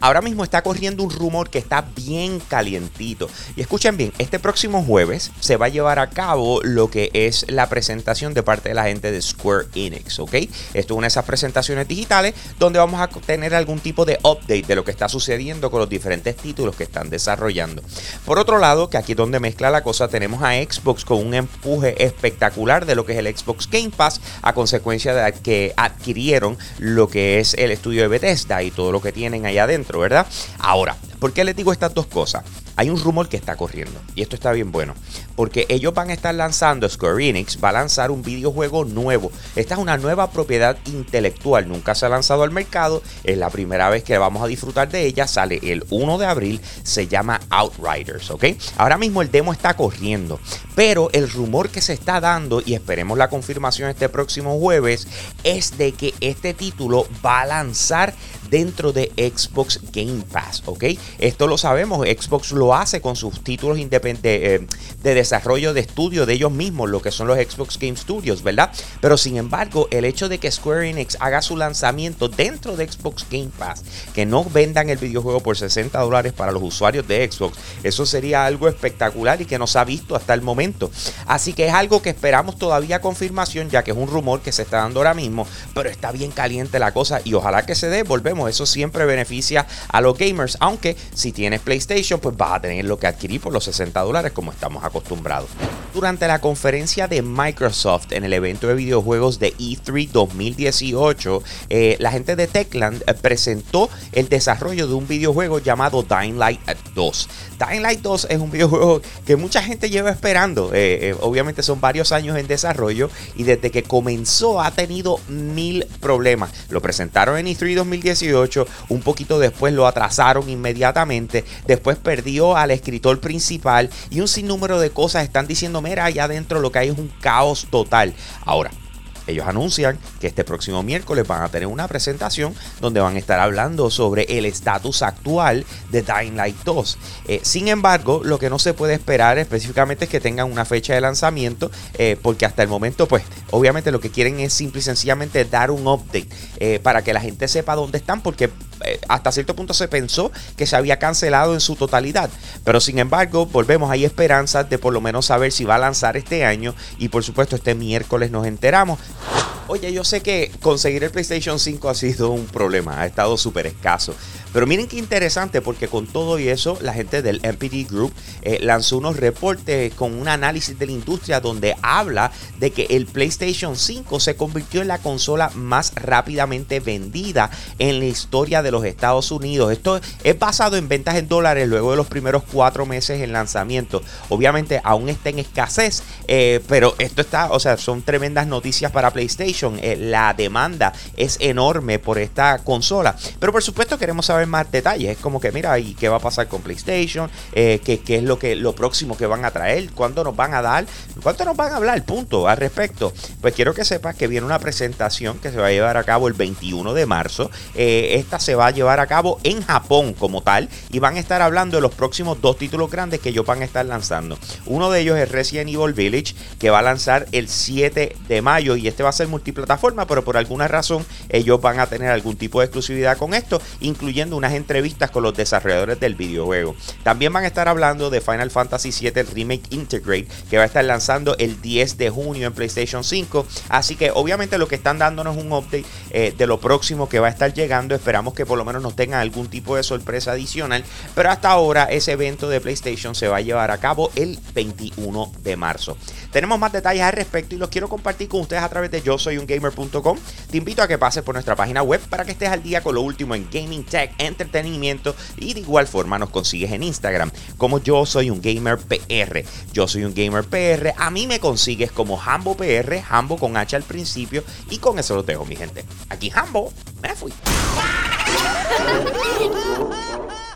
Ahora mismo está corriendo un rumor que está bien calientito. Y escuchen bien, este próximo jueves se va a llevar a cabo lo que es la presentación de parte de la gente de Square Enix, ¿ok? Esto es una de esas presentaciones digitales donde vamos a tener algún tipo de update de lo que está sucediendo con los diferentes títulos que están desarrollando. Por otro lado, que aquí donde mezcla la cosa, tenemos a Xbox con un empuje espectacular de lo que es el Xbox Game Pass a consecuencia de que adquirieron lo que es el estudio de Bethesda y todo lo que tienen allá adentro. ¿Verdad? Ahora, ¿por qué les digo estas dos cosas? Hay un rumor que está corriendo y esto está bien bueno, porque ellos van a estar lanzando, Square Enix va a lanzar un videojuego nuevo. Esta es una nueva propiedad intelectual, nunca se ha lanzado al mercado, es la primera vez que vamos a disfrutar de ella, sale el 1 de abril, se llama Outriders, ¿ok? Ahora mismo el demo está corriendo, pero el rumor que se está dando, y esperemos la confirmación este próximo jueves, es de que este título va a lanzar dentro de Xbox Game Pass, ¿ok? Esto lo sabemos, Xbox lo hace con sus títulos independientes eh, de desarrollo de estudio de ellos mismos, lo que son los Xbox Game Studios, ¿verdad? Pero sin embargo, el hecho de que Square Enix haga su lanzamiento dentro de Xbox Game Pass, que no vendan el videojuego por 60 dólares para los usuarios de Xbox, eso sería algo espectacular y que no se ha visto hasta el momento. Así que es algo que esperamos todavía confirmación, ya que es un rumor que se está dando ahora mismo, pero está bien caliente la cosa y ojalá que se dé, volvemos eso siempre beneficia a los gamers, aunque si tienes PlayStation, pues vas a tener lo que adquirir por los 60 dólares como estamos acostumbrados. Durante la conferencia de Microsoft en el evento de videojuegos de E3 2018, eh, la gente de Techland eh, presentó el desarrollo de un videojuego llamado Dying Light 2. Dying Light 2 es un videojuego que mucha gente lleva esperando. Eh, obviamente son varios años en desarrollo y desde que comenzó ha tenido mil problemas. Lo presentaron en E3 2018 un poquito después lo atrasaron inmediatamente, después perdió al escritor principal y un sinnúmero de cosas están diciendo, mira, allá adentro lo que hay es un caos total. Ahora, ellos anuncian que este próximo miércoles van a tener una presentación donde van a estar hablando sobre el estatus actual de Dying Light 2. Eh, sin embargo, lo que no se puede esperar específicamente es que tengan una fecha de lanzamiento, eh, porque hasta el momento, pues, obviamente lo que quieren es simple y sencillamente dar un update eh, para que la gente sepa dónde están, porque hasta cierto punto se pensó que se había cancelado en su totalidad. Pero sin embargo, volvemos, hay esperanzas de por lo menos saber si va a lanzar este año y por supuesto este miércoles nos enteramos. Oye, yo sé que conseguir el PlayStation 5 ha sido un problema, ha estado súper escaso. Pero miren qué interesante, porque con todo y eso, la gente del MPD Group eh, lanzó unos reportes con un análisis de la industria donde habla de que el PlayStation 5 se convirtió en la consola más rápidamente vendida en la historia de los Estados Unidos. Esto es basado en ventas en dólares luego de los primeros cuatro meses en lanzamiento. Obviamente aún está en escasez, eh, pero esto está, o sea, son tremendas noticias para PlayStation eh, la demanda es enorme por esta consola. Pero por supuesto queremos saber más detalles. Es como que, mira, ¿y qué va a pasar con PlayStation? Eh, ¿qué, es lo, que, lo próximo que van a traer? ¿Cuándo nos van a dar? ¿Cuánto nos van a hablar? Punto al respecto. Pues quiero que sepas que viene una presentación que se va a llevar a cabo el 21 de marzo. Eh, esta se va a llevar a cabo en Japón como tal. Y van a estar hablando de los próximos dos títulos grandes que ellos van a estar lanzando. Uno de ellos es Resident Evil Village, que va a lanzar el 7 de mayo. Y este va a ser multi plataforma, pero por alguna razón ellos van a tener algún tipo de exclusividad con esto, incluyendo unas entrevistas con los desarrolladores del videojuego. También van a estar hablando de Final Fantasy VII Remake Integrate, que va a estar lanzando el 10 de junio en PlayStation 5. Así que obviamente lo que están dándonos un update eh, de lo próximo que va a estar llegando. Esperamos que por lo menos nos tengan algún tipo de sorpresa adicional. Pero hasta ahora ese evento de PlayStation se va a llevar a cabo el 21 de marzo. Tenemos más detalles al respecto y los quiero compartir con ustedes a través de yo soy gamer.com. Te invito a que pases por nuestra página web para que estés al día con lo último en gaming, tech, entretenimiento y de igual forma nos consigues en Instagram como yo soy un gamer PR. Yo soy un gamer PR. A mí me consigues como Hambo PR, Hambo con H al principio y con eso lo dejo mi gente. Aquí Hambo, me fui.